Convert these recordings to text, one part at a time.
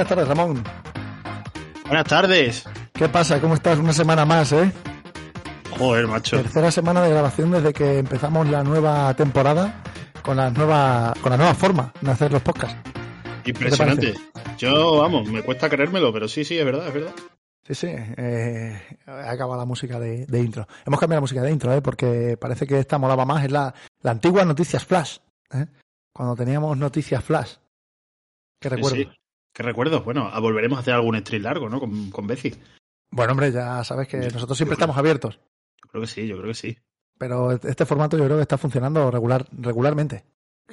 Buenas tardes, Ramón. Buenas tardes. ¿Qué pasa? ¿Cómo estás? Una semana más, ¿eh? Joder, macho. Tercera semana de grabación desde que empezamos la nueva temporada con la nueva, con la nueva forma de hacer los podcasts. Impresionante. Yo, vamos, me cuesta creérmelo, pero sí, sí, es verdad, es verdad. Sí, sí, eh, acaba la música de, de, intro. Hemos cambiado la música de intro, ¿eh? porque parece que esta molaba más. Es la, la antigua Noticias Flash, ¿eh? cuando teníamos Noticias Flash. ¿Qué recuerdo? Sí, ¿Qué recuerdos? Bueno, volveremos a hacer algún stream largo, ¿no? Con, con Beci. Bueno, hombre, ya sabes que nosotros siempre estamos abiertos. Yo creo que sí, yo creo que sí. Pero este formato yo creo que está funcionando regular, regularmente.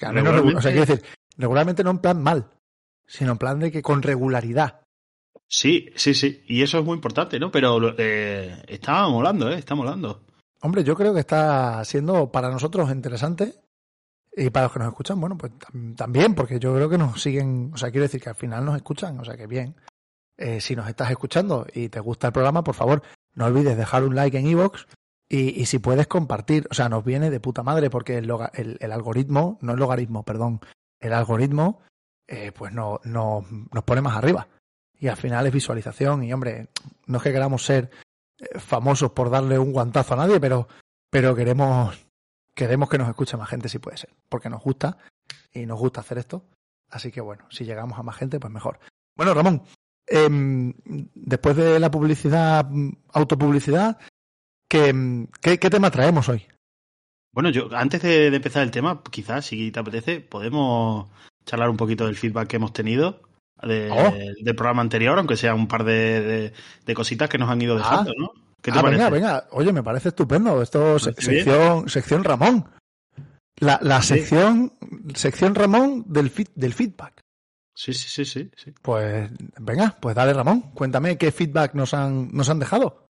Al menos, regularmente. O sea, quiero decir, regularmente no en plan mal, sino en plan de que con regularidad. Sí, sí, sí. Y eso es muy importante, ¿no? Pero eh, está molando, ¿eh? Está molando. Hombre, yo creo que está siendo para nosotros interesante y para los que nos escuchan, bueno, pues también, porque yo creo que nos siguen, o sea, quiero decir que al final nos escuchan, o sea, que bien. Eh, si nos estás escuchando y te gusta el programa, por favor, no olvides dejar un like en iVoox y, y, si puedes compartir, o sea, nos viene de puta madre porque el, el, el algoritmo, no el logaritmo, perdón, el algoritmo, eh, pues no, no, nos pone más arriba. Y al final es visualización y, hombre, no es que queramos ser eh, famosos por darle un guantazo a nadie, pero, pero queremos queremos que nos escuche más gente si puede ser, porque nos gusta y nos gusta hacer esto. Así que bueno, si llegamos a más gente, pues mejor. Bueno, Ramón, eh, después de la publicidad, autopublicidad, ¿qué, qué, qué tema traemos hoy? Bueno, yo antes de, de, empezar el tema, quizás, si te apetece, podemos charlar un poquito del feedback que hemos tenido de, oh. del programa anterior, aunque sea un par de, cositas que nos han ido dejando, ah. ¿no? ¿Qué te ah, parece? venga, venga. Oye, me parece estupendo. Esto, se, sección, sección Ramón. La, la sí. sección, sección Ramón del, del feedback. Sí, sí, sí, sí, sí. Pues venga, pues dale Ramón. Cuéntame qué feedback nos han, nos han dejado.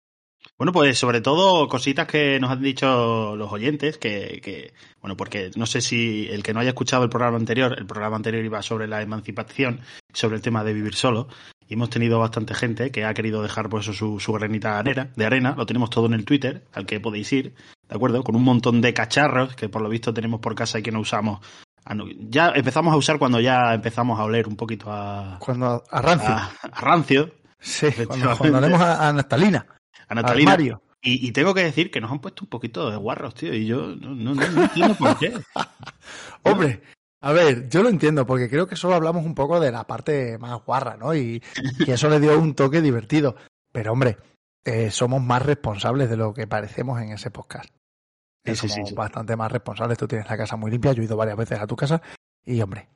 Bueno, pues sobre todo cositas que nos han dicho los oyentes, que, que, bueno, porque no sé si el que no haya escuchado el programa anterior, el programa anterior iba sobre la emancipación, sobre el tema de vivir solo, y hemos tenido bastante gente que ha querido dejar pues su, su granita de arena, de arena, lo tenemos todo en el Twitter, al que podéis ir, ¿de acuerdo? Con un montón de cacharros que por lo visto tenemos por casa y que no usamos. Ya empezamos a usar cuando ya empezamos a oler un poquito a... Cuando a rancio. A, a rancio. Sí, cuando, cuando olemos a, a naftalina. A naftalina. Y, y, tengo que decir que nos han puesto un poquito de guarros, tío, y yo no, no, no, no entiendo por qué. Hombre, a ver, yo lo entiendo, porque creo que solo hablamos un poco de la parte más guarra, ¿no? Y, y eso le dio un toque divertido. Pero, hombre, eh, somos más responsables de lo que parecemos en ese podcast. Sí, somos sí, sí, bastante más responsables. Tú tienes la casa muy limpia. Yo he ido varias veces a tu casa y, hombre,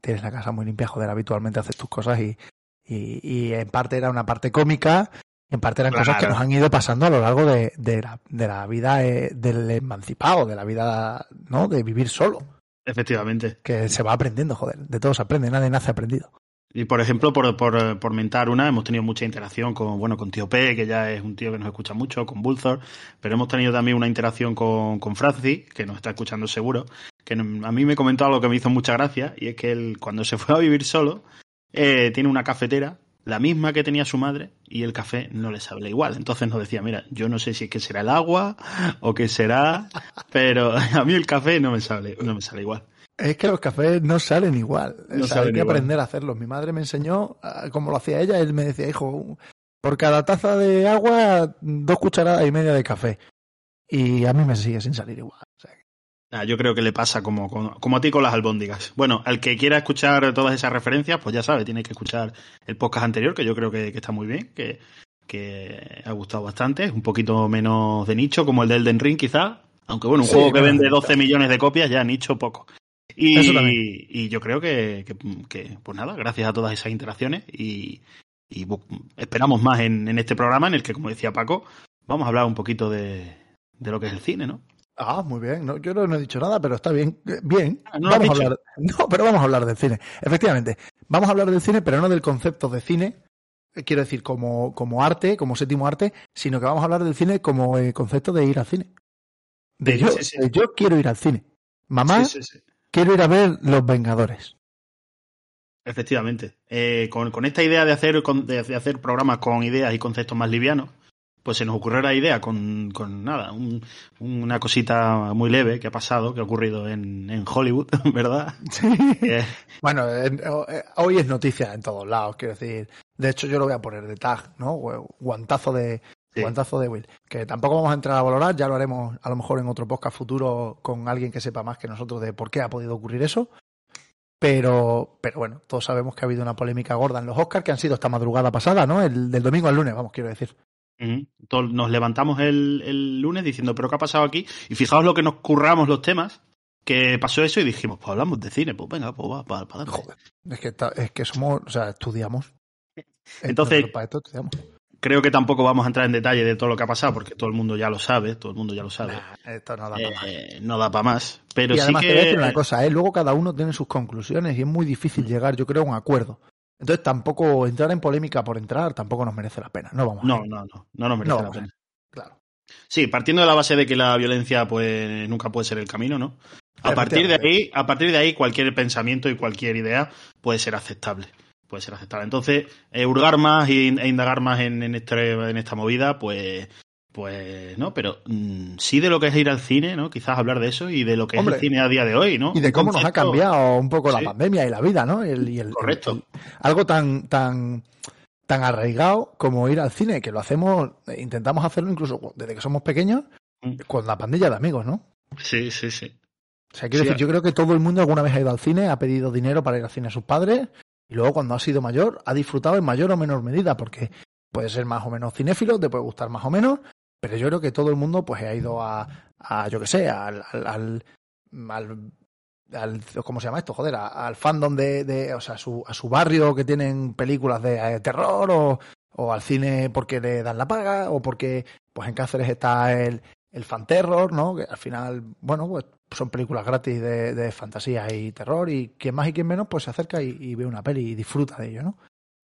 tienes la casa muy limpia. Joder, habitualmente haces tus cosas y, y, y en parte era una parte cómica. En parte eran Claro. cosas que nos han ido pasando a lo largo de, de, la, de la vida eh, del emancipado, de la vida, ¿no? De vivir solo. Efectivamente. Que se va aprendiendo, joder. De todo se aprende, nadie nace aprendido. Y por ejemplo, por, por, por mentar una, hemos tenido mucha interacción con, bueno, con Tío P, que ya es un tío que nos escucha mucho, con Bulthor, pero hemos tenido también una interacción con, con Francis, que nos está escuchando seguro, que a mí me comentó algo que me hizo mucha gracia, y es que él, cuando se fue a vivir solo, eh, tiene una cafetera, la misma que tenía su madre, y el café no le sabe igual. Entonces nos decía, mira, yo no sé si es que será el agua o qué será, pero a mí el café no me sale, no me sale igual. Es que los cafés no salen igual. No o sea, hay que igual. aprender a hacerlos. Mi madre me enseñó ah, cómo lo hacía ella. Él me decía, hijo, por cada taza de agua, dos cucharadas y media de café. Y a mí me sigue sin salir igual. Ah, yo creo que le pasa como, como, como, a ti con las albóndigas. Bueno, al que quiera escuchar todas esas referencias, pues ya sabe, tiene que escuchar el podcast anterior, que yo creo que, que está muy bien, que, que, ha gustado bastante. Es un poquito menos de nicho, como el de Elden Ring, quizá. Aunque bueno, un Sí, juego que vende 12 millones de copias, ya nicho poco. Y, Eso también. y yo creo que, que, que, pues nada, gracias a todas esas interacciones y, y esperamos más en, en, este programa en el que, como decía Paco, vamos a hablar un poquito de, de lo que es el cine, ¿no? Ah, muy bien. No, yo no he dicho nada, pero está bien. Bien. Ah, no vamos a hablar. No, pero vamos a hablar del cine. Efectivamente, vamos a hablar del cine, pero no del concepto de cine. Eh, quiero decir, como, como arte, como séptimo arte, sino que vamos a hablar del cine como el concepto de ir al cine. De yo, yo quiero ir al cine. Mamá, quiero ir a ver Los Vengadores. Efectivamente. Eh, con, con, esta idea de hacer, de hacer programas con ideas y conceptos más livianos, pues se nos ocurrió la idea con, con nada, un, una cosita muy leve que ha pasado, que ha ocurrido en, en Hollywood, ¿verdad? Sí. Eh, bueno, eh, hoy es noticia en todos lados, quiero decir. De hecho, yo lo voy a poner de tag, ¿no? Guantazo de, guantazo de Will. Que tampoco vamos a entrar a valorar, ya lo haremos a lo mejor en otro podcast futuro con alguien que sepa más que nosotros de por qué ha podido ocurrir eso. Pero, pero bueno, todos sabemos que ha habido una polémica gorda en los Oscars que han sido esta madrugada pasada, ¿no? El del domingo al lunes, vamos, quiero decir. Nos levantamos el, el, lunes diciendo, ¿pero qué ha pasado aquí? Y fijaos lo que nos curramos los temas, que pasó eso y dijimos, pues hablamos de cine, pues venga, pues va, para, para Joder, es que, es que somos, o sea, estudiamos. Entonces, para esto estudiamos. creo que tampoco vamos a entrar en detalle de todo lo que ha pasado, porque todo el mundo ya lo sabe, todo el mundo ya lo sabe. esto no da para más. Eh, no da para más. Pero y además sí que... te voy a decir una cosa, ¿eh? luego cada uno tiene sus conclusiones y es muy difícil llegar, yo creo, a un acuerdo. Entonces tampoco entrar en polémica por entrar tampoco nos merece la pena. No vamos. No, no, no, no nos merece la pena. Claro. Sí, partiendo de la base de que la violencia pues nunca puede ser el camino, ¿no? A partir de ahí, a partir de ahí cualquier pensamiento y cualquier idea puede ser aceptable. Puede ser aceptable. Entonces, eh, hurgar más e indagar más en, en, este, en esta movida, pues pues no, pero mm, sí de lo que es ir al cine, ¿no? Quizás hablar de eso y de lo que es el cine a día de hoy, ¿no? Y de cómo nos ha cambiado un poco la pandemia y la vida, ¿no? El, y el, Correcto. algo tan, tan, tan arraigado como ir al cine, que lo hacemos, intentamos hacerlo incluso desde que somos pequeños, mm. con la pandilla de amigos, ¿no? Sí, sí, sí. O sea, quiero decir, yo creo que todo el mundo alguna vez ha ido al cine, ha pedido dinero para ir al cine a sus padres, y luego cuando ha sido mayor, ha disfrutado en mayor o menor medida, porque puede ser más o menos cinéfilo, te puede gustar más o menos, pero yo creo que todo el mundo pues ha ido a, a yo que sé, al, al, al, ¿cómo se llama esto? Joder, al fandom de, de, o sea, a su, a su barrio que tienen películas de, de terror o, o, al cine porque le dan la paga o porque pues en Cáceres está el, el fan terror, ¿no? Que al final, bueno, pues son películas gratis de, de fantasía y terror y quien más y quien menos pues se acerca y, y ve una peli y disfruta de ello, ¿no?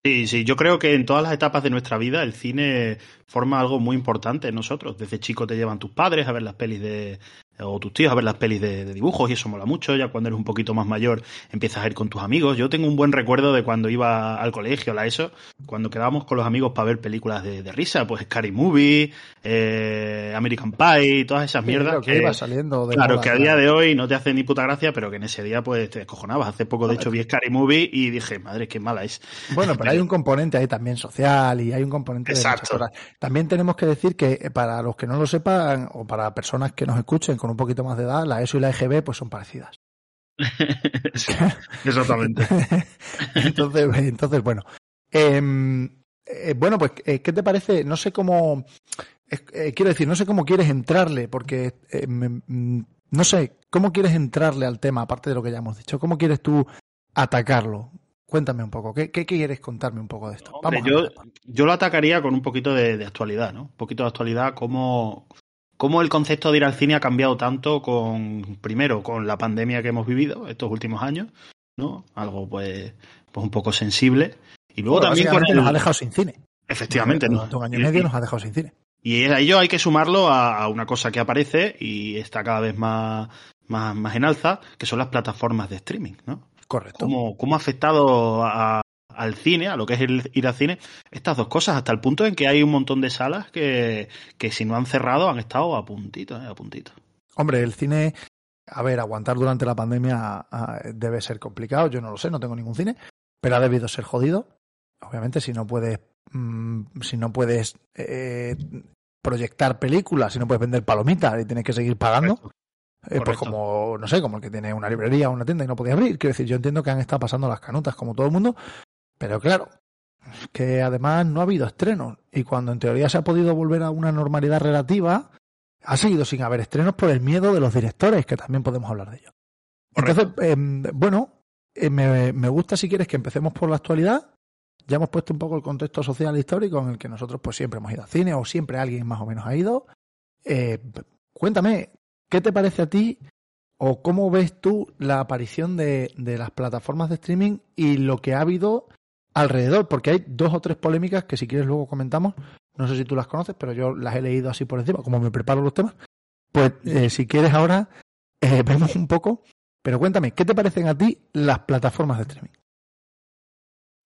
Sí, sí, yo creo que en todas las etapas de nuestra vida el cine forma algo muy importante en nosotros. Desde chico te llevan tus padres a ver las pelis de, o tus tíos a ver las pelis de, de, dibujos y eso mola mucho. Ya cuando eres un poquito más mayor empiezas a ir con tus amigos. Yo tengo un buen recuerdo de cuando iba al colegio, a la ESO, cuando quedábamos con los amigos para ver películas de, de risa, pues Scary Movie, eh, American Pie, todas esas mierdas. Que, que, iba saliendo de claro, moda, que a día de hoy no te hace ni puta gracia, pero que en ese día pues te descojonabas. Hace poco, de hecho, vi Scary Movie y dije, madre, qué mala es. Bueno, pero hay un componente ahí también social y hay un componente Exacto. de. También tenemos que decir que para los que no lo sepan o para personas que nos escuchen con un poquito más de edad, la ESO y la EGB pues son parecidas. Exactamente. entonces, entonces, bueno. Eh, eh, bueno, pues, eh, ¿qué te parece? No sé cómo. Eh, quiero decir, no sé cómo quieres entrarle, porque me, no sé, ¿cómo quieres entrarle al tema, aparte de lo que ya hemos dicho? ¿Cómo quieres tú atacarlo? Cuéntame un poco, ¿qué, qué quieres contarme un poco de esto? Hombre, Vamos yo, yo lo atacaría con un poquito de, de, actualidad, ¿no? Un poquito de actualidad, cómo, cómo el concepto de ir al cine ha cambiado tanto con, primero, con la pandemia que hemos vivido estos últimos años, ¿no? Algo, pues, pues un poco sensible. Y luego bueno, también con el... nos ha dejado sin cine. Efectivamente, ¿no? Un año y medio nos ha dejado sin cine. Y a ello hay que sumarlo a, a, una cosa que aparece y está cada vez más, más, más en alza, que son las plataformas de streaming, ¿no? Correcto. ¿Cómo, cómo ha afectado a, al cine, a lo que es el ir al cine, estas dos cosas, hasta el punto en que hay un montón de salas que, que si no han cerrado han estado a puntito, ¿eh? a puntito. Hombre, el cine, a ver, aguantar durante la pandemia debe ser complicado, yo no lo sé, no tengo ningún cine, pero ha debido ser jodido. Obviamente, si no puedes, mmm, si no puedes eh, proyectar películas, si no puedes vender palomitas y tienes que seguir pagando, Correcto. Eh, pues como, no sé, como el que tiene una librería o una tienda y no podía abrir. Quiero decir, yo entiendo que han estado pasando las canutas como todo el mundo, pero claro, que además no ha habido estrenos. Y cuando en teoría se ha podido volver a una normalidad relativa, ha seguido sin haber estrenos por el miedo de los directores, que también podemos hablar de ello. Entonces, eh, bueno, eh, me, me gusta si quieres que empecemos por la actualidad ya hemos puesto un poco el contexto social e histórico en el que nosotros pues siempre hemos ido al cine o siempre alguien más o menos ha ido. Eh, cuéntame, ¿qué te parece a ti o cómo ves tú la aparición de, de las plataformas de streaming y lo que ha habido alrededor? Porque hay dos o tres polémicas que si quieres luego comentamos. No sé si tú las conoces, pero yo las he leído así por encima, como me preparo los temas. Pues eh, si quieres ahora eh, vemos un poco, pero cuéntame, ¿qué te parecen a ti las plataformas de streaming?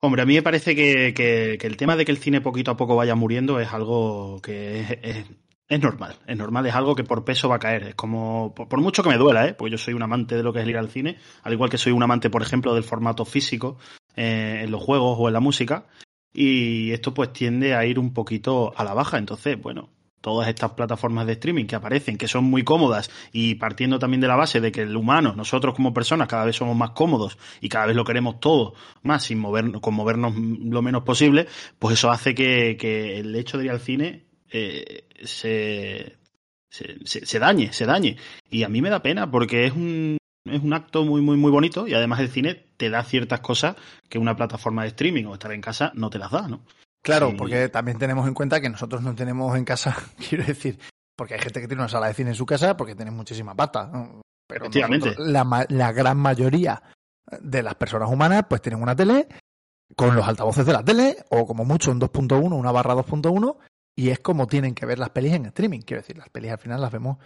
Hombre, a mí me parece que, el tema de que el cine poquito a poco vaya muriendo es algo que es, normal, es normal, es algo que por peso va a caer. Es como, por, mucho que me duela, ¿eh? porque yo soy un amante de lo que es ir al cine, al igual que soy un amante, por ejemplo, del formato físico eh, en los juegos o en la música. Y esto pues tiende a ir un poquito a la baja. Entonces, bueno, todas estas plataformas de streaming que aparecen, que son muy cómodas y partiendo también de la base de que el humano, nosotros como personas, cada vez somos más cómodos y cada vez lo queremos todo más sin movernos, con movernos lo menos posible, pues eso hace que, el hecho de ir al cine eh, se, se, se, se dañe, se dañe. Y a mí me da pena porque es un, es un acto muy, muy, muy bonito y además el cine te da ciertas cosas que una plataforma de streaming o estar en casa no te las da, ¿no? Claro, sí. porque también tenemos en cuenta que nosotros no tenemos en casa, quiero decir, porque hay gente que tiene una sala de cine en su casa porque tiene muchísima pata, ¿no? pero nosotros, la, la, gran mayoría de las personas humanas pues tienen una tele con los altavoces de la tele o como mucho un 2.1, una barra 2.1 y es como tienen que ver las pelis en streaming, quiero decir, las pelis al final las vemos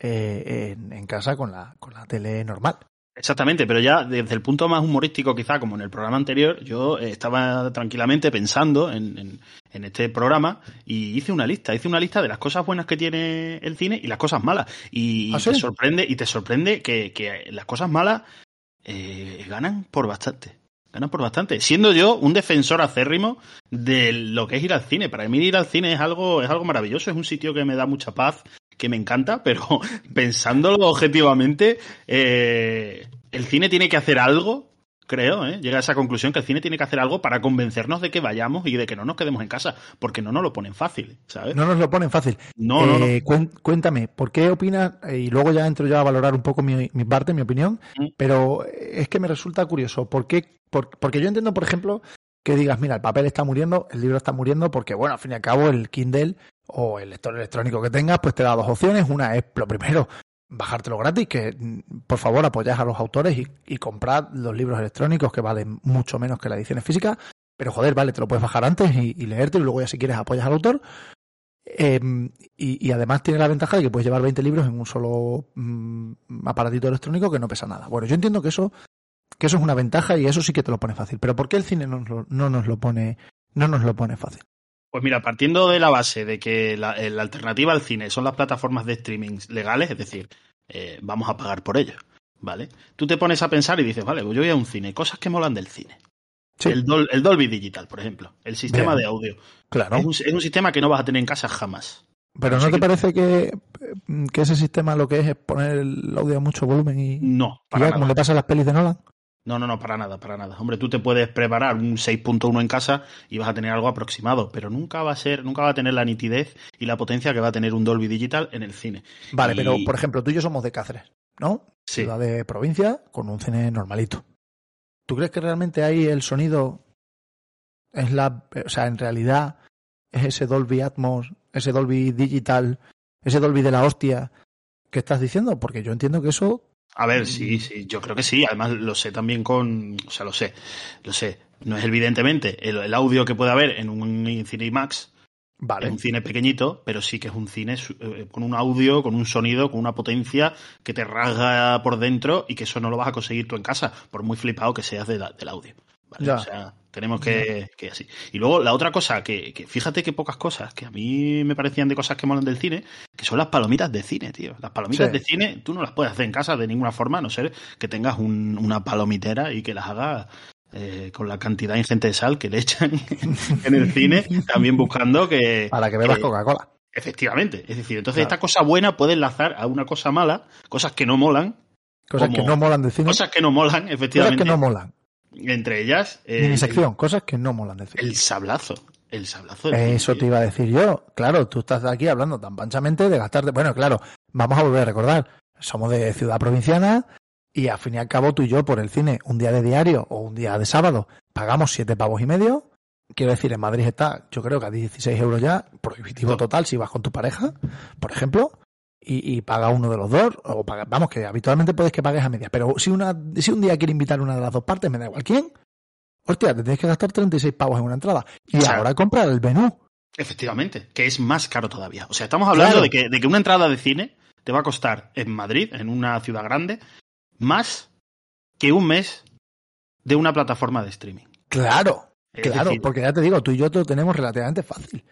eh, en, en, casa con la, con la tele normal. Exactamente, pero ya desde el punto más humorístico, quizá como en el programa anterior, yo estaba tranquilamente pensando en, en, en, este programa y hice una lista, hice una lista de las cosas buenas que tiene el cine y las cosas malas. Y, ¿Ah, sí? te sorprende, y te sorprende que, que las cosas malas eh, ganan por bastante. Ganan por bastante. Siendo yo un defensor acérrimo de lo que es ir al cine. Para mí ir al cine es algo, es algo maravilloso, es un sitio que me da mucha paz, que me encanta, pero pensándolo objetivamente, eh, el cine tiene que hacer algo, creo, ¿eh? llega a esa conclusión que el cine tiene que hacer algo para convencernos de que vayamos y de que no nos quedemos en casa, porque no nos lo ponen fácil, ¿sabes? No nos lo ponen fácil. No, no, eh, no. Cuéntame, ¿por qué opinas? Y luego ya entro yo a valorar un poco mi, mi parte, mi opinión, mm. pero es que me resulta curioso. ¿Por qué? Por, porque yo entiendo, por ejemplo, que digas, mira, el papel está muriendo, el libro está muriendo, porque, bueno, al fin y al cabo, el Kindle o el lector electrónico que tengas, pues te da dos opciones. Una es, lo primero, bajártelo gratis, que por favor apoyad a los autores y, comprad los libros electrónicos que valen mucho menos que las ediciones físicas. Pero joder, vale, te lo puedes bajar antes y, leerte y luego ya si quieres apoyas al autor. Eh, y, además tiene la ventaja de que puedes llevar 20 libros en un solo mm, aparatito electrónico que no pesa nada. Bueno, yo entiendo que eso, que eso es una ventaja y eso sí que te lo pone fácil. Pero ¿por qué el cine no nos lo pone, no nos lo pone fácil? Pues mira, partiendo de la base de que la, la alternativa al cine son las plataformas de streaming legales, es decir, eh, vamos a pagar por ello, ¿vale? Tú te pones a pensar y dices, vale, pues yo voy a un cine, cosas que molan del cine. Sí. El, Dol el, Dolby Digital, por ejemplo, el sistema Bien. de audio. Claro. Es un, es un, sistema que no vas a tener en casa jamás. Pero ¿no te que... parece que, que, ese sistema lo que es es poner el audio a mucho volumen y. No, para y ya, como le pasa a las pelis de Nolan? No, no, no, para nada, para nada. Hombre, tú te puedes preparar un 6.1 en casa y vas a tener algo aproximado, pero nunca va a ser, nunca va a tener la nitidez y la potencia que va a tener un Dolby Digital en el cine. Vale, y... pero por ejemplo, tú y yo somos de Cáceres, ¿no? Sí. Ciudad de provincia con un cine normalito. ¿Tú crees que realmente ahí el sonido es la, o sea, en realidad es ese Dolby Atmos, ese Dolby Digital, ese Dolby de la hostia que estás diciendo? Porque yo entiendo que eso a ver, sí, sí, yo creo que sí. Además, lo sé también con. O sea, lo sé, lo sé. No es evidentemente el, el audio que puede haber en un cine IMAX. Vale. Es un cine pequeñito, pero sí que es un cine eh, con un audio, con un sonido, con una potencia que te rasga por dentro y que eso no lo vas a conseguir tú en casa, por muy flipado que seas de la, del audio. ¿vale? Ya. O sea, tenemos que, que, así. Y luego la otra cosa, que, que, fíjate que pocas cosas, que a mí me parecían de cosas que molan del cine, que son las palomitas de cine, tío. Las palomitas sí. de cine tú no las puedes hacer en casa de ninguna forma, a no ser que tengas un, una palomitera y que las hagas eh, con la cantidad ingente de sal que le echan en el cine, también buscando que... Para que bebas Coca-Cola. Efectivamente. Es decir, entonces claro. esta cosa buena puede enlazar a una cosa mala, cosas que no molan. Cosas que no molan del cine. Cosas que no molan, efectivamente. Cosas que no molan. Entre ellas. Eh, sección, cosas que no molan decir. El sablazo. El sablazo. Eso te iba a decir yo. Claro, tú estás aquí hablando tan panchamente de gastarte. Bueno, claro, vamos a volver a recordar. Somos de ciudad provinciana y al fin y al cabo tú y yo por el cine, un día de diario o un día de sábado, pagamos siete pavos y medio Quiero decir, en Madrid está, yo creo que a 16 euros ya, prohibitivo total si vas con tu pareja, por ejemplo, y, y paga uno de los dos, o paga, vamos, que habitualmente puedes que pagues a media, pero si, una, si un día quiere invitar una de las dos partes, me da igual quién, hostia, te tienes que gastar 36 pavos en una entrada. Y ahora comprar el menú. Efectivamente, que es más caro todavía. O sea, estamos hablando Claro. de, que, de que una entrada de cine te va a costar en Madrid, en una ciudad grande, más que un mes de una plataforma de streaming. Claro, Es claro, decir, porque ya te digo, tú y yo lo tenemos relativamente fácil.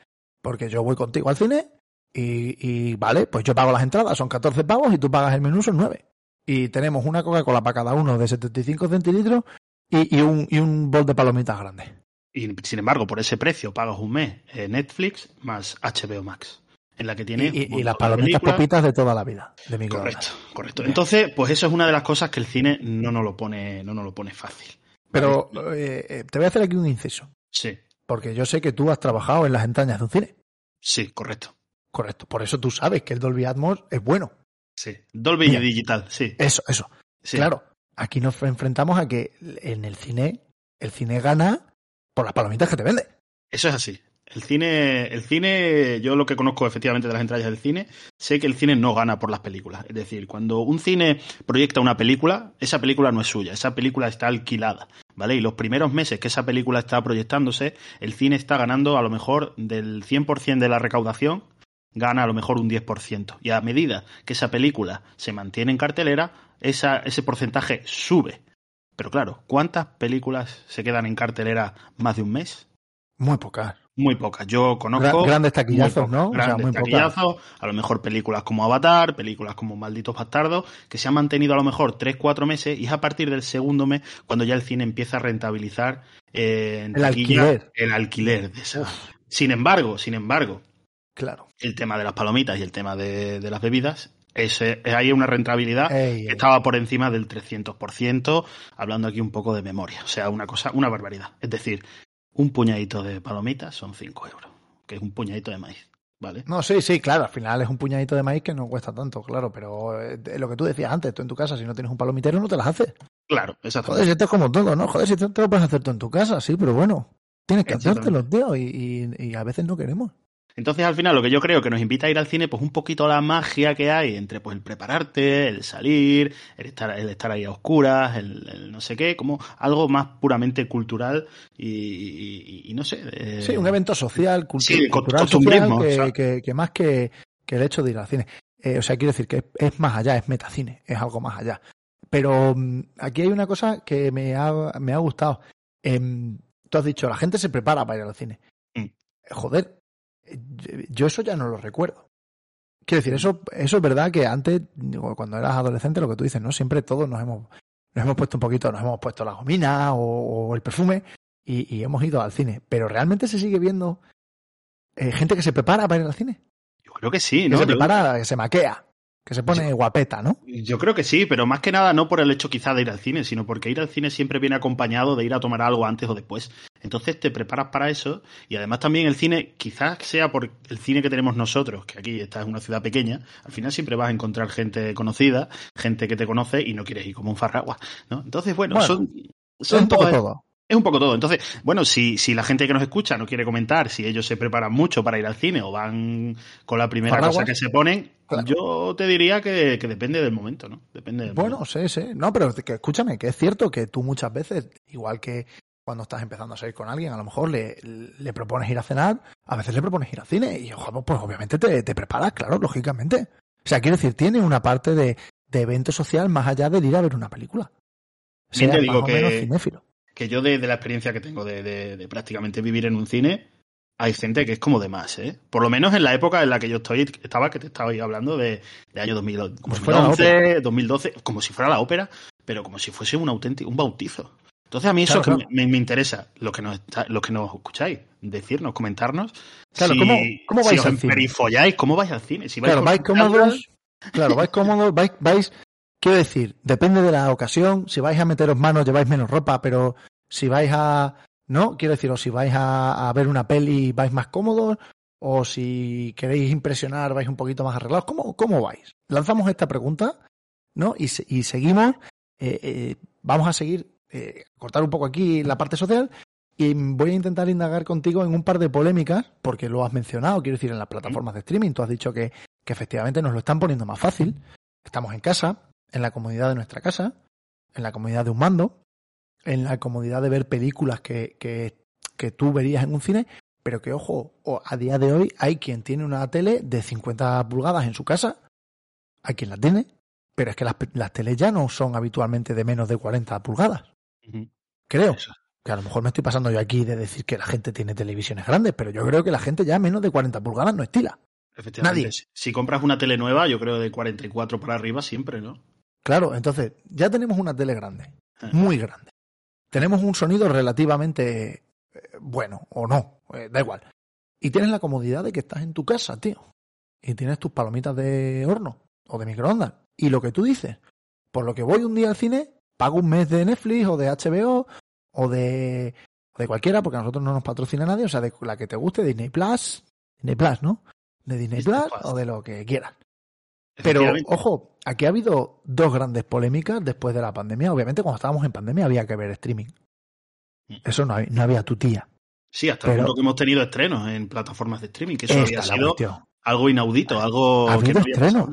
Porque yo voy contigo al cine y, y, vale, pues yo pago las entradas, son 14 pavos y tú pagas el menú, son 9. Y tenemos una Coca-Cola para cada uno de 75 centilitros y, y un, y un bol de palomitas grande. y sin embargo, por ese precio pagas un mes Netflix más HBO Max, en la que Y, tiene y- y montón las palomitas películas. popitas de toda la vida, de microondas. Correcto, correcto. Entonces, pues eso es una de las cosas que el cine no nos lo pone, no nos lo pone fácil. Pero ¿vale? eh, eh, te voy a hacer aquí un inciso, sí, porque yo sé que tú has trabajado en las entrañas de un cine. sí, correcto. Correcto, por eso tú sabes que el Dolby Atmos es bueno. Sí. Dolby Bien. Digital, sí. Eso, eso. sí. Claro, aquí nos enfrentamos a que en el cine, el cine gana por las palomitas que te vende. Eso es así. El cine, el cine, yo lo que conozco efectivamente de las entradas del cine, sé que el cine no gana por las películas. Es decir, cuando un cine proyecta una película, esa película no es suya, esa película está alquilada, ¿vale? Y los primeros meses que esa película está proyectándose, el cine está ganando a lo mejor del 100% de la recaudación, gana a lo mejor un 10%. Y a medida que esa película se mantiene en cartelera, esa, ese porcentaje sube. Pero claro, ¿cuántas películas se quedan en cartelera más de un mes? Muy pocas. Muy pocas. Yo conozco. grandes taquillazos, ¿no? pocas, O sea, Grandes muy taquillazos. A lo mejor películas como Avatar, películas como Malditos Bastardos, que se han mantenido a lo mejor 3-4 meses y es a partir del segundo mes cuando ya el cine empieza a rentabilizar eh, en El taquilla alquiler. el alquiler de esa. Sin embargo, sin embargo, Claro. El tema de las palomitas y el tema de, de las bebidas, ese, hay una rentabilidad Ey, que ey. estaba por encima del 300%, hablando aquí un poco de memoria. O sea, una cosa, una barbaridad. Es decir, un puñadito de palomitas son 5 euros, que es un puñadito de maíz, ¿vale? No, sí, sí, claro. Al final es un puñadito de maíz que no cuesta tanto, claro. Pero eh, lo que tú decías antes, tú en tu casa, si no tienes un palomitero, no te las haces. Claro, Joder, exactamente. si esto es como todo, ¿no? Joder, si te lo puedes hacer tú en tu casa, sí, pero bueno. Tienes que hacértelo, tío, y, y, y a veces no queremos. Entonces, al final, lo que yo creo que nos invita a ir al cine, pues un poquito la magia que hay entre pues el prepararte, el salir, el estar, el estar ahí a oscuras, el, el no sé qué, como algo más puramente cultural y, y- y no sé. eh, Sí, un evento social, cultu- sí, co- cultural, social, costumbrismo, que, o sea. que- que más que, que el hecho de ir al cine. Eh, o sea, quiero decir que es, es más allá, es metacine, es algo más allá. Pero mm, aquí hay una cosa que me ha, me ha gustado. Em, tú has dicho, la gente se prepara para ir al cine. Mm. Eh, Joder, eh, yo eso ya no lo recuerdo. Quiero decir, eso, eso es verdad que antes, digo, cuando eras adolescente, lo que tú dices, ¿no? Siempre todos nos hemos, nos hemos puesto un poquito, nos hemos puesto la gomina o, o el perfume y, y hemos ido al cine. Pero realmente se sigue viendo eh, gente que se prepara para ir al cine. Yo creo que sí, Que ¿no? se prepara, que se maquea, que se pone guapeta, ¿no? Yo creo que sí, pero más que nada no por el hecho quizá de ir al cine, sino porque ir al cine siempre viene acompañado de ir a tomar algo antes o después. Entonces te preparas para eso y además también el cine, quizás sea por el cine que tenemos nosotros, que aquí esta es una ciudad pequeña, al final siempre vas a encontrar gente conocida, gente que te conoce y no quieres ir como un farragua, ¿no? Entonces, bueno, Bueno, son... Un poco todas- todo. es un poco todo. Entonces, bueno, si, si la gente que nos escucha no quiere comentar si ellos se preparan mucho para ir al cine o van con la primera cosa que se ponen, Claro. yo te diría que, que depende del momento, ¿no? Depende del Bueno, momento. sí, sí. No, pero que escúchame, que es cierto que tú muchas veces, igual que cuando estás empezando a salir con alguien, a lo mejor le, le propones ir a cenar, a veces le propones ir al cine y, ojo, pues obviamente te, te preparas, claro, lógicamente. O sea, quiero decir, tiene una parte de, de evento social más allá del ir a ver una película. Bien te digo más o que- menos. Que yo de, de la experiencia que tengo de, de- de prácticamente vivir en un cine, hay gente que es como de más, ¿eh? Por lo menos en la época en la que yo estoy, estaba, que te estaba hablando de, de año 2000, Como si fuera la 2011, 2012, como si fuera la ópera, pero como si fuese un auténtico, un bautizo. Entonces a mí eso Claro, que Me, me interesa, lo que nos está- lo que nos escucháis, decirnos, comentarnos. Claro, si, ¿cómo- cómo si vais os al cine? emperifolláis, ¿cómo vais al cine? Si vais Claro, vais cómodos. Claro, vais cómodos, vais, vais, quiero decir, depende de la ocasión, si vais a meteros manos lleváis menos ropa, pero si vais a, no, quiero decir, o si vais a, ver una peli vais más cómodos, o si queréis impresionar vais un poquito más arreglados, ¿cómo, cómo vais? Lanzamos esta pregunta, ¿no? Y, y seguimos, eh, eh, vamos a seguir, eh, cortar un poco aquí la parte social, y voy a intentar indagar contigo en un par de polémicas, porque lo has mencionado, quiero decir, en las plataformas de streaming. Tú has dicho que, que efectivamente nos lo están poniendo más fácil. Estamos en casa, en la comodidad de nuestra casa, en la comodidad de un mando, en la comodidad de ver películas que, que, que tú verías en un cine, pero que, ojo, a día de hoy hay quien tiene una tele de 50 pulgadas en su casa, hay quien la tiene, pero es que las, las teles ya no son habitualmente de menos de 40 pulgadas. Creo. Que a lo mejor me estoy pasando yo aquí de decir que la gente tiene televisiones grandes, pero yo creo que la gente ya menos de 40 pulgadas no estila. Efectivamente. Nadie. Si compras una tele nueva, yo creo de 44 para arriba siempre, ¿no? Claro, entonces ya tenemos una tele grande, muy grande. Tenemos un sonido relativamente eh, bueno o no, eh, da igual. Y tienes la comodidad de que estás en tu casa, tío. Y tienes tus palomitas de horno o de microondas. Y lo que tú dices, por lo que voy un día al cine, pago un mes de Netflix o de HBO o de, de cualquiera, porque a nosotros no nos patrocina nadie, o sea, de la que te guste, Disney Plus, Disney Plus, ¿no? De Disney, Plus, o de lo que quieras. Pero, ojo, aquí ha habido dos grandes polémicas después de la pandemia. Obviamente, cuando estábamos en pandemia había que ver streaming. Mm. Eso no, había, no había tu tía. Sí, hasta el punto que hemos tenido estrenos en plataformas de streaming, que eso había sido algo inaudito, algo. Ha habido estrenos.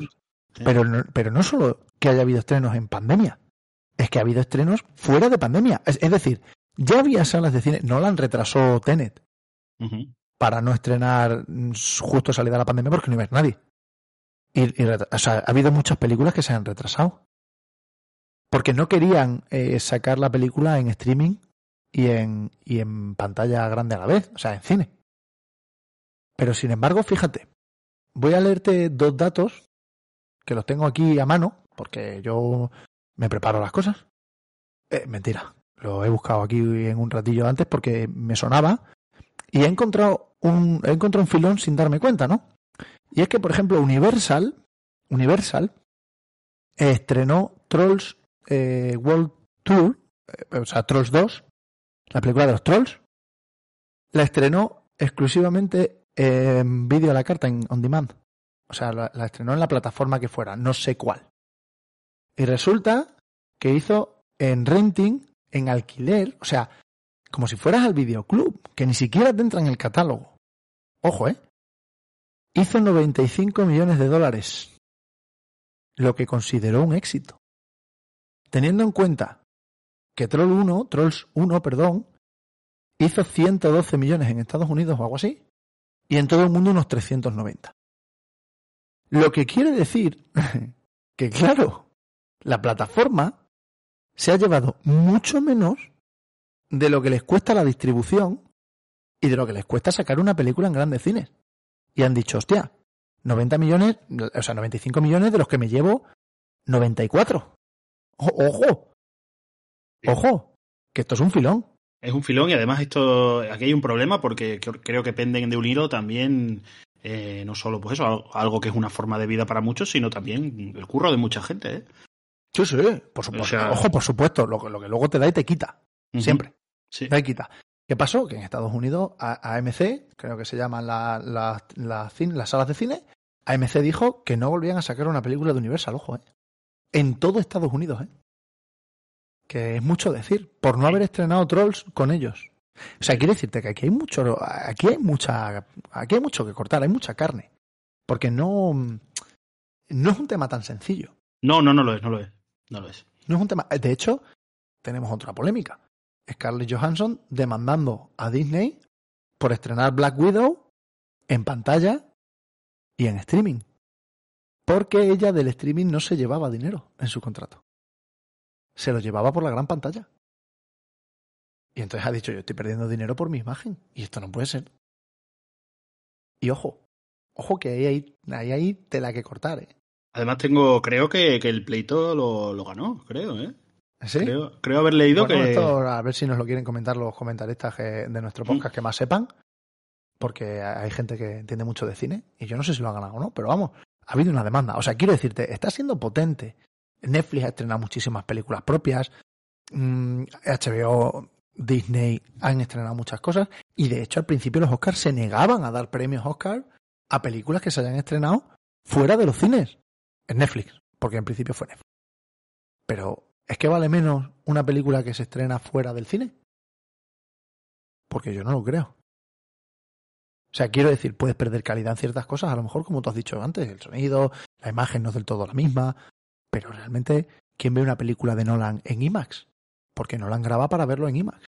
Pero, pero no solo que haya habido estrenos en pandemia, es que ha habido estrenos fuera de pandemia. Es, decir, ya había salas de cine, no han retrasó Tenet para no estrenar justo salida la pandemia porque no iba a nadie. Y, o sea, ha habido muchas películas que se han retrasado. Porque no querían eh, sacar la película en streaming y en, y en pantalla grande a la vez, o sea, en cine. Pero sin embargo, fíjate, voy a leerte dos datos que los tengo aquí a mano, porque yo me preparo las cosas. Eh, mentira, lo he buscado aquí en un ratillo antes porque me sonaba y he encontrado un, he encontrado un filón sin darme cuenta, ¿no? Y es que, por ejemplo, Universal, Universal estrenó Trolls eh, World Tour, eh, o sea, Trolls 2, la película de los Trolls, la estrenó exclusivamente en vídeo a la carta, en on demand. O sea, la, estrenó en la plataforma que fuera, no sé cuál. Y resulta que hizo en renting, en alquiler, o sea, como si fueras al videoclub, que ni siquiera te entra en el catálogo. Ojo, ¿eh? Hizo 95 millones de dólares, lo que consideró un éxito. Teniendo en cuenta que Troll 1, Trolls 1, perdón, hizo 112 millones en Estados Unidos o algo así, y en todo el mundo unos 390. Lo que quiere decir que, claro, la plataforma se ha llevado mucho menos de lo que les cuesta la distribución y de lo que les cuesta sacar una película en grandes cines. Y han dicho, hostia, 90 millones, o sea, 95 millones de los que me llevo 94. ojo, ojo, que esto es un filón. Es un filón y además esto, aquí hay un problema porque creo que penden de un hilo también eh, no solo pues eso, algo que es una forma de vida para muchos, sino también el curro de mucha gente, ¿eh? Sí, sí, por supuesto. Ojo, por supuesto, lo, lo, que luego te da y te quita. Siempre. Sí. Da y quita. ¿Qué pasó? Que en Estados Unidos, AMC, creo que se llaman las salas de cine, AMC dijo que no volvían a sacar una película de Universal, ojo, ¿eh? En todo Estados Unidos, ¿eh? Que es mucho decir, por no haber estrenado Trolls con ellos. O sea, quiero decirte que aquí hay mucho, aquí hay mucha, aquí hay mucho que cortar, hay mucha carne. Porque no, no es un tema tan sencillo. No, no, no lo es, no lo es. No lo es. No es un tema. De hecho, tenemos otra polémica. Scarlett Johansson demandando a Disney por estrenar Black Widow en pantalla y en streaming. Porque ella del streaming no se llevaba dinero en su contrato. Se lo llevaba por la gran pantalla. Y entonces ha dicho, yo estoy perdiendo dinero por mi imagen. Y esto no puede ser. Y ojo, ojo que ahí hay, ahí hay tela que cortar, ¿eh? Además tengo, creo que, que el pleito lo, lo, ganó, creo, ¿eh? ¿Sí? Creo, creo haber leído que... a ver si nos lo quieren comentar los comentaristas de nuestro mm. podcast que más sepan, porque hay gente que entiende mucho de cine, y yo no sé si lo ha ganado o no, pero vamos, ha habido una demanda. O sea, quiero decirte, está siendo potente. Netflix ha estrenado muchísimas películas propias, HBO mm, Disney han estrenado muchas cosas y de hecho al principio los Oscars se negaban a dar premios Oscar a películas que se hayan estrenado fuera de los cines, en Netflix, porque en principio fue Netflix. Pero ¿es que vale menos una película que se estrena fuera del cine? porque yo no lo creo. O sea, quiero decir, puedes perder calidad en ciertas cosas, a lo mejor como tú has dicho antes, el sonido, la imagen no es del todo la misma, pero realmente, ¿quién ve una película de Nolan en IMAX? Porque Nolan graba para verlo en IMAX.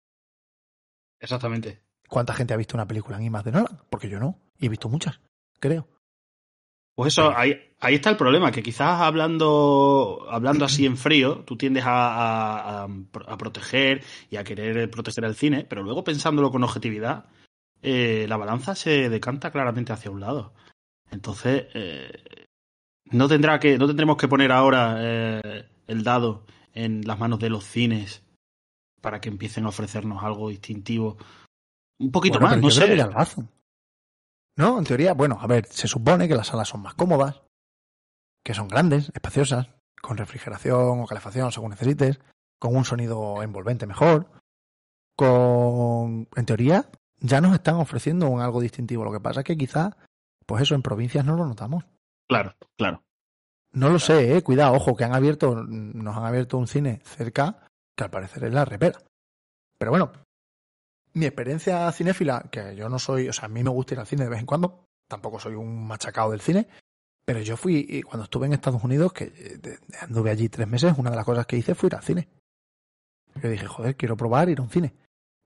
Exactamente. ¿Cuánta gente ha visto una película en IMAX de Nolan? Porque yo no, y he visto muchas, creo. Pues eso, ahí, ahí está el problema, que quizás hablando, hablando así en frío, tú tiendes a, a, a proteger y a querer proteger el cine, pero luego pensándolo con objetividad, eh, la balanza se decanta claramente hacia un lado. Entonces, eh, no tendrá que, no tendremos que poner ahora eh, el dado en las manos de los cines para que empiecen a ofrecernos algo distintivo. Un poquito Bueno, más, no sé. hacen. No, en teoría, bueno, a ver, se supone que las salas son más cómodas, que son grandes, espaciosas, con refrigeración o calefacción según necesites, con un sonido envolvente mejor, con, en teoría, ya nos están ofreciendo un algo distintivo. Lo que pasa es que quizá, pues eso, en provincias no lo notamos. Claro, claro. No lo sé, eh, cuidado, ojo, que han abierto, nos han abierto un cine cerca, que al parecer es la repera. Pero bueno, mi experiencia cinéfila, que yo no soy, o sea, a mí me gusta ir al cine de vez en cuando, tampoco soy un machacado del cine, pero yo fui, y cuando estuve en Estados Unidos, que eh, anduve allí tres meses, una de las cosas que hice fue ir al cine. Yo dije, joder, quiero probar ir a un cine.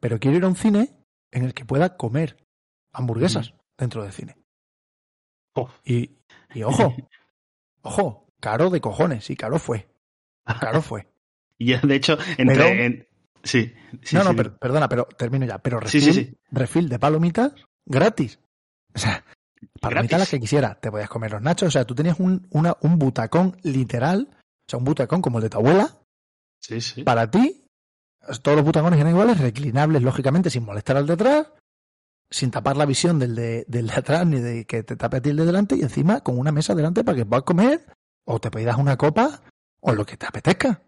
Pero quiero ir a un cine en el que pueda comer hamburguesas dentro del cine. Oh. Y, y ojo, ojo, caro de cojones, y caro fue. Caro fue. Y ya, de hecho, entre. En- sí, sí, no, no, sí. per- perdona, pero termino ya. Pero refil, sí, refil de palomitas gratis. O sea, palomitas las que quisiera. Te podías comer los nachos. O sea, tú tenías un, una, un butacón literal. O sea, un butacón como el de tu abuela. Sí, sí. Para ti, todos los butacones eran iguales, reclinables, lógicamente, sin molestar al de atrás, sin tapar la visión del de, del de atrás ni de que te tape a ti el de delante, y encima con una mesa delante para que puedas comer, o te pidas una copa, o lo que te apetezca.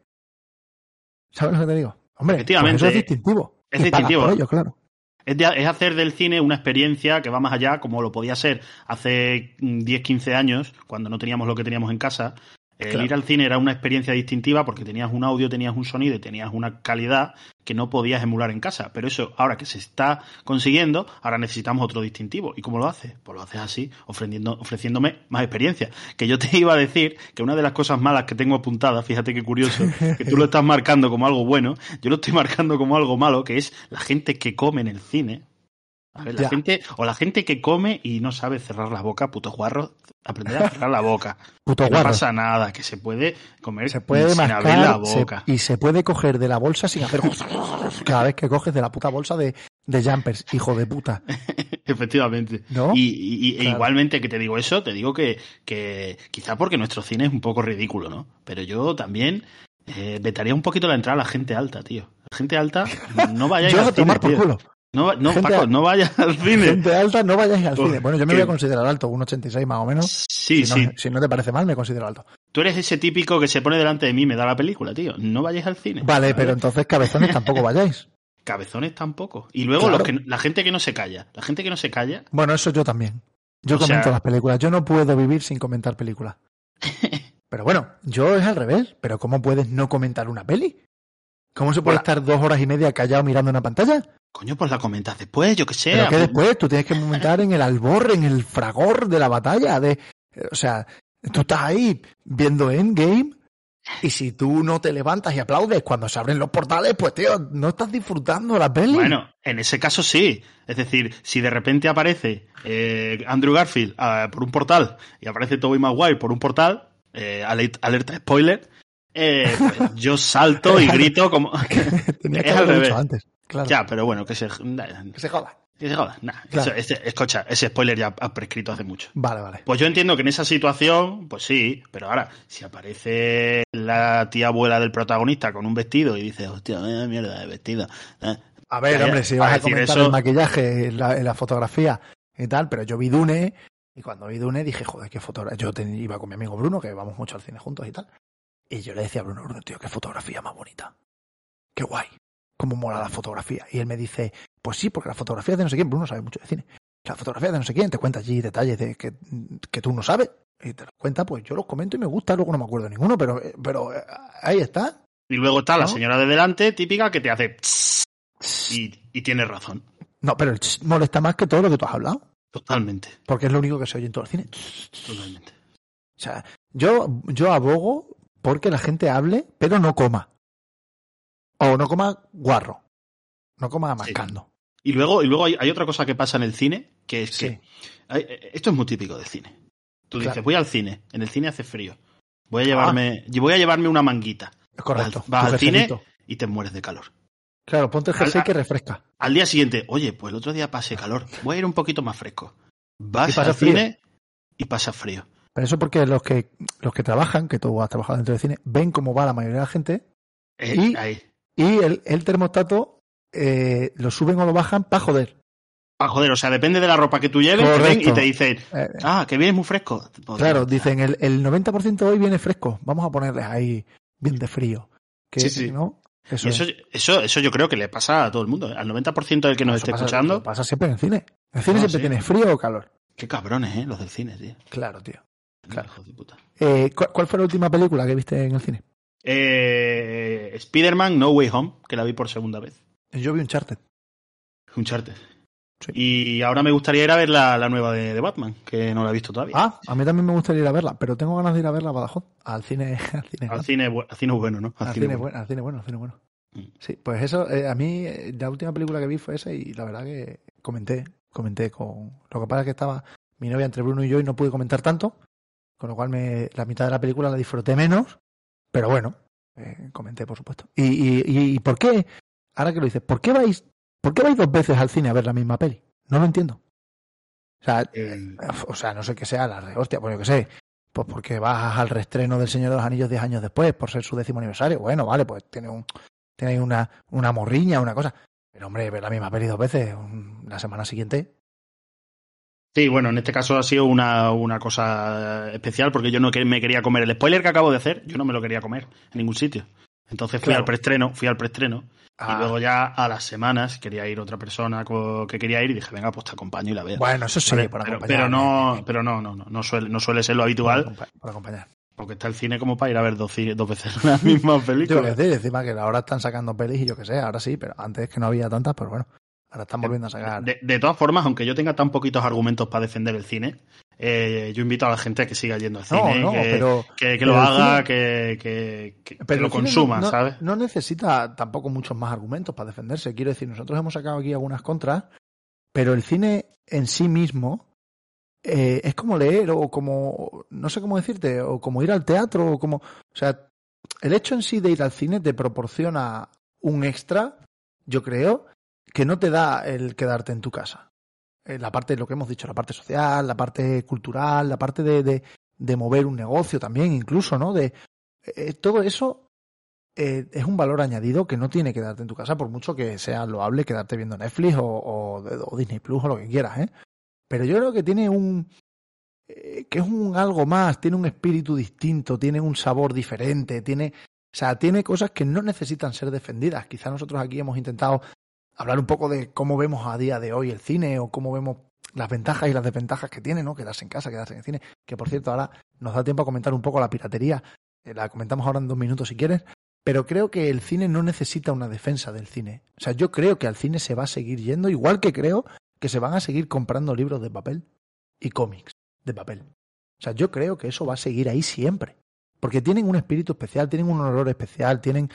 ¿Sabes lo que te digo? Hombre, pues Efectivamente, eso es distintivo. es distintivo. ello, claro. Es, de- es hacer del cine una experiencia que va más allá, como lo podía ser hace mm, 10, 15 años, cuando no teníamos lo que teníamos en casa. El Claro. ir al cine era una experiencia distintiva porque tenías un audio, tenías un sonido y tenías una calidad que no podías emular en casa. Pero eso, ahora que se está consiguiendo, ahora necesitamos otro distintivo. ¿Y cómo lo haces? Pues lo haces así, ofreciendo, ofreciéndome más experiencia. Que yo te iba a decir que una de las cosas malas que tengo apuntadas, fíjate qué curioso, que tú lo estás marcando como algo bueno, yo lo estoy marcando como algo malo, que es la gente que come en el cine. ¿Vale? La Ya. gente, o la gente que come y no sabe cerrar la boca, puto guarro, aprender a cerrar la boca. Puto Que no guarro. pasa nada, que se puede comer Se puede sin mascar abrir la se- boca. y se puede coger de la bolsa sin hacer cada vez que coges de la puta bolsa de, de jumpers, hijo de puta. Efectivamente. ¿No? Y, y- e igualmente que te digo eso, te digo que, que quizá porque nuestro cine es un poco ridículo, ¿no? Pero yo también eh, vetaría un poquito la entrada a la gente alta, tío. La gente alta, no vayáis Yo al a tomar cine, por tío. culo. No, no Gente Paco, no vayas al cine. Gente alta, no vayáis al cine. Bueno, yo me voy a considerar alto, un 86 más o menos. Sí, si, no, sí. si no te parece mal, me considero alto. Tú eres ese típico que se pone delante de mí y me da la película, tío. No vayáis al cine. Vale, pero entonces cabezones tampoco vayáis. Cabezones tampoco. Y luego Claro. los que, la gente que no se calla. La gente que no se calla. Bueno, eso yo también. Yo O sea- comento las películas. Yo no puedo vivir sin comentar películas. Pero bueno, yo es al revés. Pero ¿cómo puedes no comentar una peli? ¿Cómo se puede Hola. estar dos horas y media callado mirando una pantalla? Coño, pues la comentas después, yo que sé. Pero que después tú tienes que comentar en el albor, en el fragor de la batalla. De, eh, o sea, tú estás ahí viendo Endgame y si tú no te levantas y aplaudes cuando se abren los portales, pues tío, no estás disfrutando la peli. Bueno, en ese caso sí. Es decir, si de repente aparece eh, Andrew Garfield ah, por un portal y aparece Tobey Maguire por un portal, eh, alerta spoiler, eh, pues yo salto y grito como... Tenía que es al haberlo revés. dicho antes. Claro. ya, pero bueno, que se... Que se joda. que se joda. Nah, Claro. eso- ese- escucha, ese spoiler ya ha prescrito hace mucho. Vale, vale. Pues yo entiendo que en esa situación, pues sí, pero ahora, si aparece la tía abuela del protagonista con un vestido y dice, hostia, mierda de vestido. eh, A ver, hombre, si vas a decir comentar eso- el maquillaje, en la, la fotografía y tal, pero yo vi Dune y cuando vi Dune dije, joder, qué fotografía. Yo ten- iba con mi amigo Bruno, que vamos mucho al cine juntos y tal. Y yo le decía a Bruno, Bruno, tío, qué fotografía más bonita. Qué guay. Cómo mola la fotografía. Y él me dice, pues sí, porque la fotografía de no sé quién. Bruno sabe mucho de cine. La fotografía de no sé quién, te cuenta allí detalles de que, que tú no sabes. Y te los cuenta, pues yo los comento y me gusta, luego no me acuerdo de ninguno, pero, pero eh, ahí está. Y luego está la señora de delante, típica, que te hace... Y, y tiene razón. No, pero el molesta más que todo lo que tú has hablado. Totalmente. Porque es lo único que se oye en todo el cine. Totalmente. O sea, yo, yo abogo porque la gente hable, pero no coma. O no coma guarro. No coma mascando. Y luego, y luego hay, hay, otra cosa que pasa en el cine, que es que Sí. hay- esto es muy típico del cine. Tú Claro. dices, voy al cine, en el cine hace frío. Voy a llevarme, y voy a llevarme una manguita. Es correcto. Vas, al cine y te mueres de calor. Claro, ponte el jersey Al- que refresca. Al día siguiente, oye, pues el otro día pasé calor, voy a ir un poquito más fresco. Vas al frío. cine y pasa frío. Pero eso porque los que, los que trabajan, que tú has trabajado dentro del cine, ven cómo va la mayoría de la gente Eh, Y- ahí. y el, el termostato eh, lo suben o lo bajan para joder. Ah, joder, o sea, depende de la ropa que tú lleves, te ven Correcto. y te dicen, Eh, ah, que vienes muy fresco. Pues, claro, dicen el, el 90% hoy viene fresco. Vamos a ponerles ahí bien de frío. Que, Sí, sí. ¿no? Eso, eso, eso, eso yo creo que le pasa a todo el mundo. Al 90% del que nos esté pasa, escuchando. pasa siempre en el cine. En el cine No, siempre sí. tiene frío o calor. Qué cabrones, ¿eh? Los del cine, tío. Claro, tío. Claro. Hijos de puta. Eh, ¿cuál, cuál fue la última película que viste en el cine? Eh, Spider-Man No Way Home, que la vi por segunda vez. Yo vi un charter. Uncharted. Sí. Y ahora me gustaría ir a ver la, la nueva de, de Batman, que no la he visto todavía. Ah, a mí también me gustaría ir a verla, pero tengo ganas de ir a verla a Badajoz. Al cine. Al cine, al, cine, bu- al cine bueno, ¿no? Al al cine cine bueno. bueno, al cine bueno, al cine bueno. Mm. Sí, pues eso, eh, a mí eh, la última película que vi fue esa y la verdad que comenté, comenté con... Lo que pasa es que estaba mi novia entre Bruno y yo y no pude comentar tanto, con lo cual me, la mitad de la película la disfruté menos, pero bueno, eh, comenté por supuesto. ¿Y, y, por qué, ahora que lo dices, ¿por qué vais, por qué vais dos veces al cine a ver la misma peli? No lo entiendo. O sea, Eh, o sea, no sé qué sea la de hostia, pues yo qué sé. Pues porque vas al reestreno del Señor de los Anillos 10 años después, por ser su décimo aniversario. Bueno, vale, pues tiene un tiene una, una morriña, una cosa. Pero hombre, ver la misma peli dos veces, un- la semana siguiente. Sí, bueno, en este caso ha sido una, una cosa especial porque yo no me quería comer el spoiler que acabo de hacer, yo no me lo quería comer en ningún sitio. Entonces fui Claro. al preestreno, fui al preestreno Ah, y luego ya a las semanas quería ir otra persona que quería ir y dije, venga, pues te acompaño y la veo. bueno, eso sí, Vale, por pero, pero no, bien, pero no, no, no, no suele, no suele ser lo habitual por acompañar. porque está el cine como para ir a ver dos, dos veces la misma Yo película. que decir, encima que ahora están sacando pelis y yo que sé, ahora sí, pero antes que no había tantas, pues bueno, ahora están volviendo a sacar. De, de todas formas, aunque yo tenga tan poquitos argumentos para defender el cine, eh, yo invito a la gente a que siga yendo al no, cine, no, que, pero que, que pero lo haga, cine- que, que, Pero lo consuma, no, no- ¿sabes? No necesita tampoco muchos más argumentos para defenderse. Quiero decir, nosotros hemos sacado aquí algunas contras, pero el cine en sí mismo eh, es como leer o como, no sé cómo decirte, o como ir al teatro, o como, o sea, el hecho en sí de ir al cine te proporciona un extra, yo creo, que no te da el quedarte en tu casa. Eh, la parte lo que hemos dicho, la parte social, la parte cultural, la parte de, de, mover un negocio también, incluso, ¿no? De, eh, todo eso eh, es un valor añadido que no tiene que darte en tu casa, por mucho que sea loable quedarte viendo Netflix o, o- o Disney Plus o lo que quieras, ¿eh? Pero yo creo que tiene un. que es un algo más, tiene un espíritu distinto, tiene un sabor diferente, tiene. O sea, tiene cosas que no necesitan ser defendidas. Quizá nosotros aquí hemos intentado hablar un poco de cómo vemos a día de hoy el cine o cómo vemos las ventajas y las desventajas que tiene, ¿no? Quedarse en casa, quedarse en el cine. Que por cierto, ahora nos da tiempo a comentar un poco la piratería. Eh, La comentamos ahora en dos minutos si quieres. Pero creo que el cine no necesita una defensa del cine. O sea, yo creo que al cine se va a seguir yendo, igual que creo que se van a seguir comprando libros de papel y cómics de papel. O sea, yo creo que eso va a seguir ahí siempre. Porque tienen un espíritu especial, tienen un olor especial, tienen.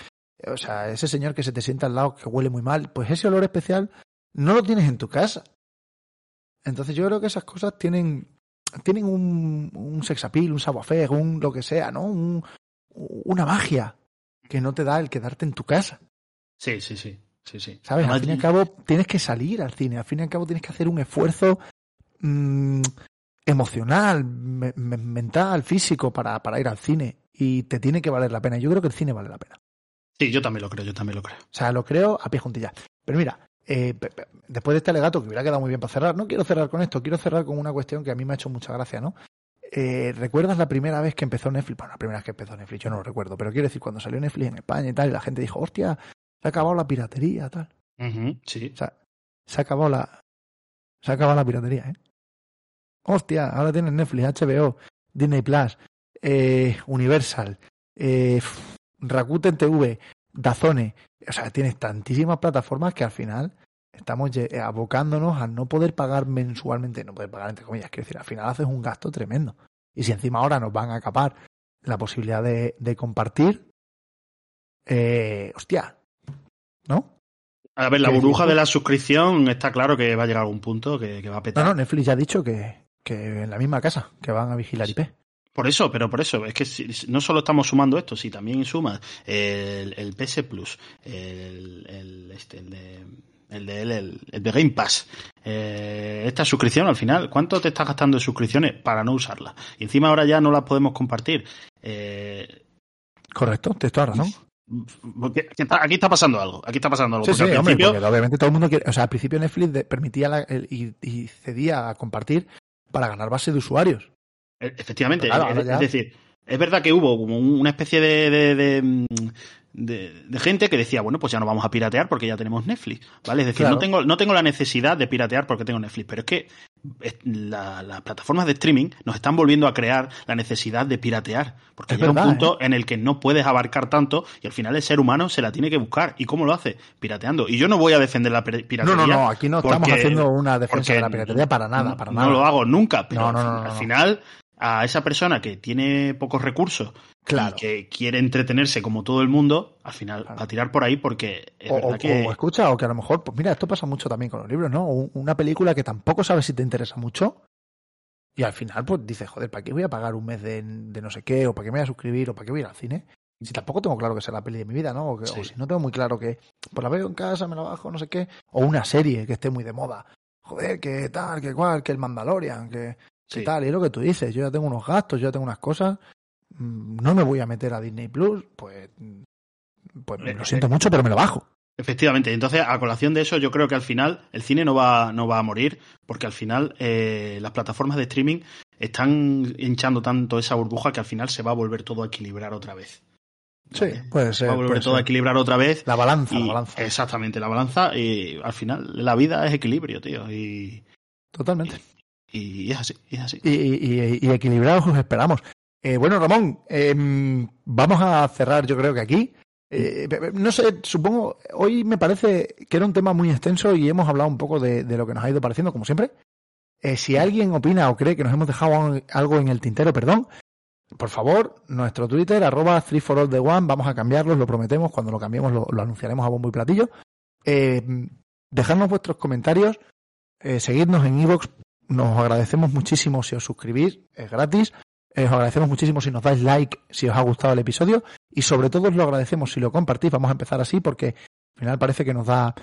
O sea, ese señor que se te sienta al lado que huele muy mal, pues ese olor especial no lo tienes en tu casa. Entonces yo creo que esas cosas tienen, tienen un, un sex appeal, un savoir un lo que sea, ¿no? Un, una magia que no te da el quedarte en tu casa. Sí, sí, sí. sí, sí. ¿Sabes? Al fin y al cabo tienes que salir al cine, al fin y al cabo tienes que hacer un esfuerzo mm, emocional, me- me- mental, físico para, para ir al cine y te tiene que valer la pena. Yo creo que el cine vale la pena. Sí, yo también lo creo, yo también lo creo. O sea, lo creo a pie juntillas. Pero mira, eh, después de este alegato, que hubiera quedado muy bien para cerrar, no quiero cerrar con esto, quiero cerrar con una cuestión que a mí me ha hecho mucha gracia, ¿no? Eh, ¿Recuerdas la primera vez que empezó Netflix? Bueno, la primera vez que empezó Netflix, yo no lo recuerdo, pero quiero decir, cuando salió Netflix en España y tal, y la gente dijo, hostia, se ha acabado la piratería, tal. Sí. O sea, se ha acabado la, se ha acabado la piratería, ¿eh? Hostia, ahora tienes Netflix, HBO, Disney Plus, eh, Universal, eh, Rakuten TV, Dazone. O sea, tienes tantísimas plataformas que al final estamos abocándonos a no poder pagar mensualmente, no poder pagar entre comillas, quiero decir, al final haces un gasto tremendo. Y si encima ahora nos van a capar la posibilidad de, de compartir, eh, hostia, ¿no? A ver, la burbuja de la suscripción está claro que va a llegar a algún punto que, que va a petar. No, no, Netflix ya ha dicho que, que en la misma casa, que van a vigilar IP. Por eso, pero por eso, es que si, no solo estamos sumando esto, si también sumas el, el PS Plus, el, el, este, el de el de, el, el de Game Pass. Eh, esta suscripción al final, ¿cuánto te estás gastando de suscripciones para no usarla? Y encima ahora ya no la podemos compartir. Eh, Correcto, tienes toda razón. Aquí está pasando algo, aquí está pasando algo. Sí, sí, al hombre, principio... obviamente todo el mundo quiere, o sea, al principio Netflix permitía la, el, y, y, cedía a compartir para ganar base de usuarios. E, efectivamente, claro, es, es, decir, es verdad que hubo como una especie de, de, de, de, gente que decía, bueno, pues ya no vamos a piratear porque ya tenemos Netflix, ¿vale? Es decir, claro. no, tengo, no tengo la necesidad de piratear porque tengo Netflix, pero es que las la plataformas de streaming nos están volviendo a crear la necesidad de piratear, porque es llega verdad, un punto ¿eh? en el que no puedes abarcar tanto y al final el ser humano se la tiene que buscar. ¿Y cómo lo hace? Pirateando. Y yo no voy a defender la piratería. No, no, no, aquí no porque, estamos haciendo una defensa de la piratería para nada, para nada. No lo hago nunca, pero no, no, no, al final a esa persona que tiene pocos recursos claro. y que quiere entretenerse como todo el mundo, al final claro. va a tirar por ahí porque es o, verdad o, que... O escucha, o que a lo mejor, pues mira, esto pasa mucho también con los libros, ¿no? Una película que tampoco sabes si te interesa mucho y al final pues dices, joder, ¿para qué voy a pagar un mes de, de no sé qué? ¿O para qué me voy a suscribir? ¿O para qué voy a ir al cine? Si tampoco tengo claro que sea la peli de mi vida, ¿no? O, que, sí. o si no tengo muy claro que pues la veo en casa, me la bajo, no sé qué. O una serie que esté muy de moda. Joder, que tal, que cual, que el Mandalorian, que sí. tal, y es lo que tú dices, yo ya tengo unos gastos, yo ya tengo unas cosas, mm, no me voy a meter a Disney Plus, pues, pues lo siento mucho, pero me lo bajo. Efectivamente, entonces a colación de eso yo creo que al final el cine no va, no va a morir porque al final eh, las plataformas de streaming están hinchando tanto esa burbuja que al final se va a volver todo a equilibrar otra vez. Sí, puede ser. Va a volver todo ser. a equilibrar otra vez. La balanza, y, la balanza. Exactamente, la balanza y al final la vida es equilibrio, tío. Y, Totalmente. Y, es así, es así. Y, equilibrados os esperamos. Eh, bueno, Ramón, eh, vamos a cerrar yo creo que aquí. Eh, no sé, supongo, hoy me parece que era un tema muy extenso y hemos hablado un poco de, lo que nos ha ido pareciendo, como siempre. Eh, si alguien opina o cree que nos hemos dejado algo en el tintero, perdón, por favor, nuestro Twitter, arroba 3forallthe1, vamos a cambiarlo, lo prometemos, cuando lo cambiemos lo, anunciaremos a bombo y platillo. Eh, dejadnos vuestros comentarios, eh, seguidnos en iVoox, nos agradecemos muchísimo si os suscribís, es gratis. Eh, os agradecemos muchísimo si nos dais like, si os ha gustado el episodio. Y sobre todo os lo agradecemos si lo compartís. Vamos a empezar así porque al final parece que nos da,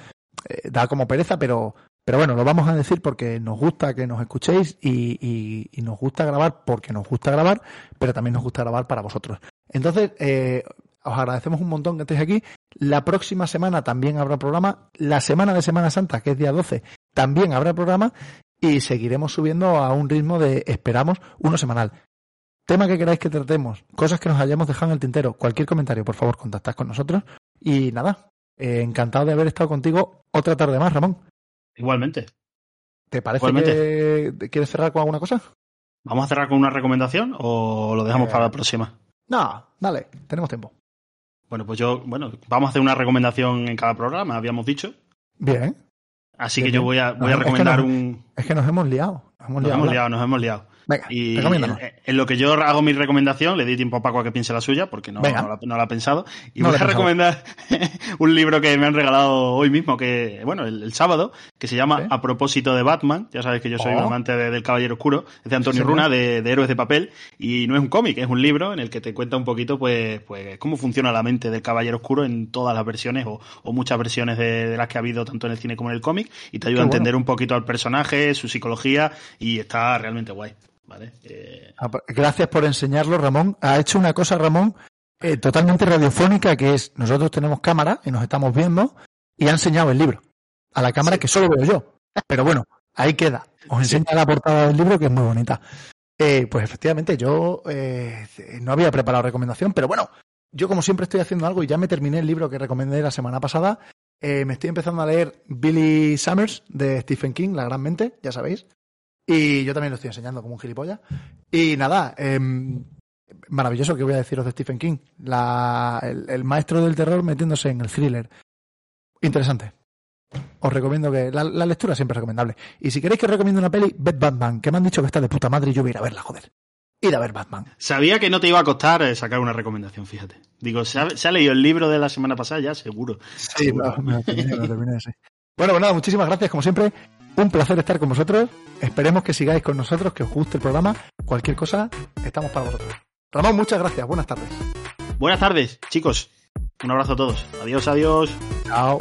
eh, da como pereza, pero, pero bueno, lo vamos a decir porque nos gusta que nos escuchéis y, y, y, nos gusta grabar porque nos gusta grabar, pero también nos gusta grabar para vosotros. Entonces, eh, os agradecemos un montón que estéis aquí. La próxima semana también habrá programa. La semana de Semana Santa, que es día 12, también habrá programa y seguiremos subiendo a un ritmo de, esperamos, uno semanal. Tema que queráis que tratemos, cosas que nos hayamos dejado en el tintero, cualquier comentario, por favor, contactad con nosotros. Y nada, eh, encantado de haber estado contigo otra tarde más, Ramón. Igualmente. ¿Te parece Igualmente. que quieres cerrar con alguna cosa? ¿Vamos a cerrar con una recomendación o lo dejamos eh, para la próxima? No, dale, tenemos tiempo. Bueno, pues yo, bueno, vamos a hacer una recomendación en cada programa, habíamos dicho. Bien. Así que yo voy a, voy a recomendar es que nos, un. Es que nos hemos liado. Nos hemos liado, nos hemos liado. Venga, y en, en, lo que yo hago mi recomendación, le di tiempo a Paco a que piense la suya, porque no, no, la, no la, ha pensado. Y no voy a recomendar un libro que me han regalado hoy mismo, que, bueno, el, el sábado, que se llama ¿Sí? A propósito de Batman. Ya sabes que yo soy oh. un amante de, del Caballero Oscuro, es de Antonio sí, Runa, de, de, Héroes de Papel, y no es un cómic, es un libro en el que te cuenta un poquito, pues, pues cómo funciona la mente del Caballero Oscuro en todas las versiones, o, o muchas versiones de, de, las que ha habido tanto en el cine como en el cómic, y te ayuda Qué a entender bueno. un poquito al personaje, su psicología, y está realmente guay. ¿Vale? Eh... Gracias por enseñarlo, Ramón. Ha hecho una cosa, Ramón, eh, totalmente radiofónica, que es, nosotros tenemos cámara y nos estamos viendo, y ha enseñado el libro a la cámara sí. que solo veo yo. Pero bueno, ahí queda. Os enseña sí. la portada del libro, que es muy bonita. Eh, pues efectivamente, yo eh, no había preparado recomendación, pero bueno, yo como siempre estoy haciendo algo y ya me terminé el libro que recomendé la semana pasada. Eh, me estoy empezando a leer Billy Summers de Stephen King, La Gran Mente, ya sabéis. Y yo también lo estoy enseñando como un gilipollas. Y nada, eh, maravilloso que voy a deciros de Stephen King. La, el, el, maestro del terror metiéndose en el thriller. Interesante. os recomiendo que la, lectura siempre es recomendable. Y si queréis que os recomiende una peli, ved Batman, que me han dicho que está de puta madre y yo voy a ir a verla, joder. Ir a ver Batman. Sabía que no te iba a costar eh, sacar una recomendación, fíjate. Digo, ¿se ha, leído el libro de la semana pasada ya? Seguro. Sí, terminé, sí. Bueno, pues nada, muchísimas gracias, como siempre. Un placer estar con vosotros. Esperemos que sigáis con nosotros, que os guste el programa. Cualquier cosa, estamos para vosotros. Ramón, muchas gracias. Buenas tardes. Buenas tardes, chicos. Un abrazo a todos. Adiós, adiós. Chao.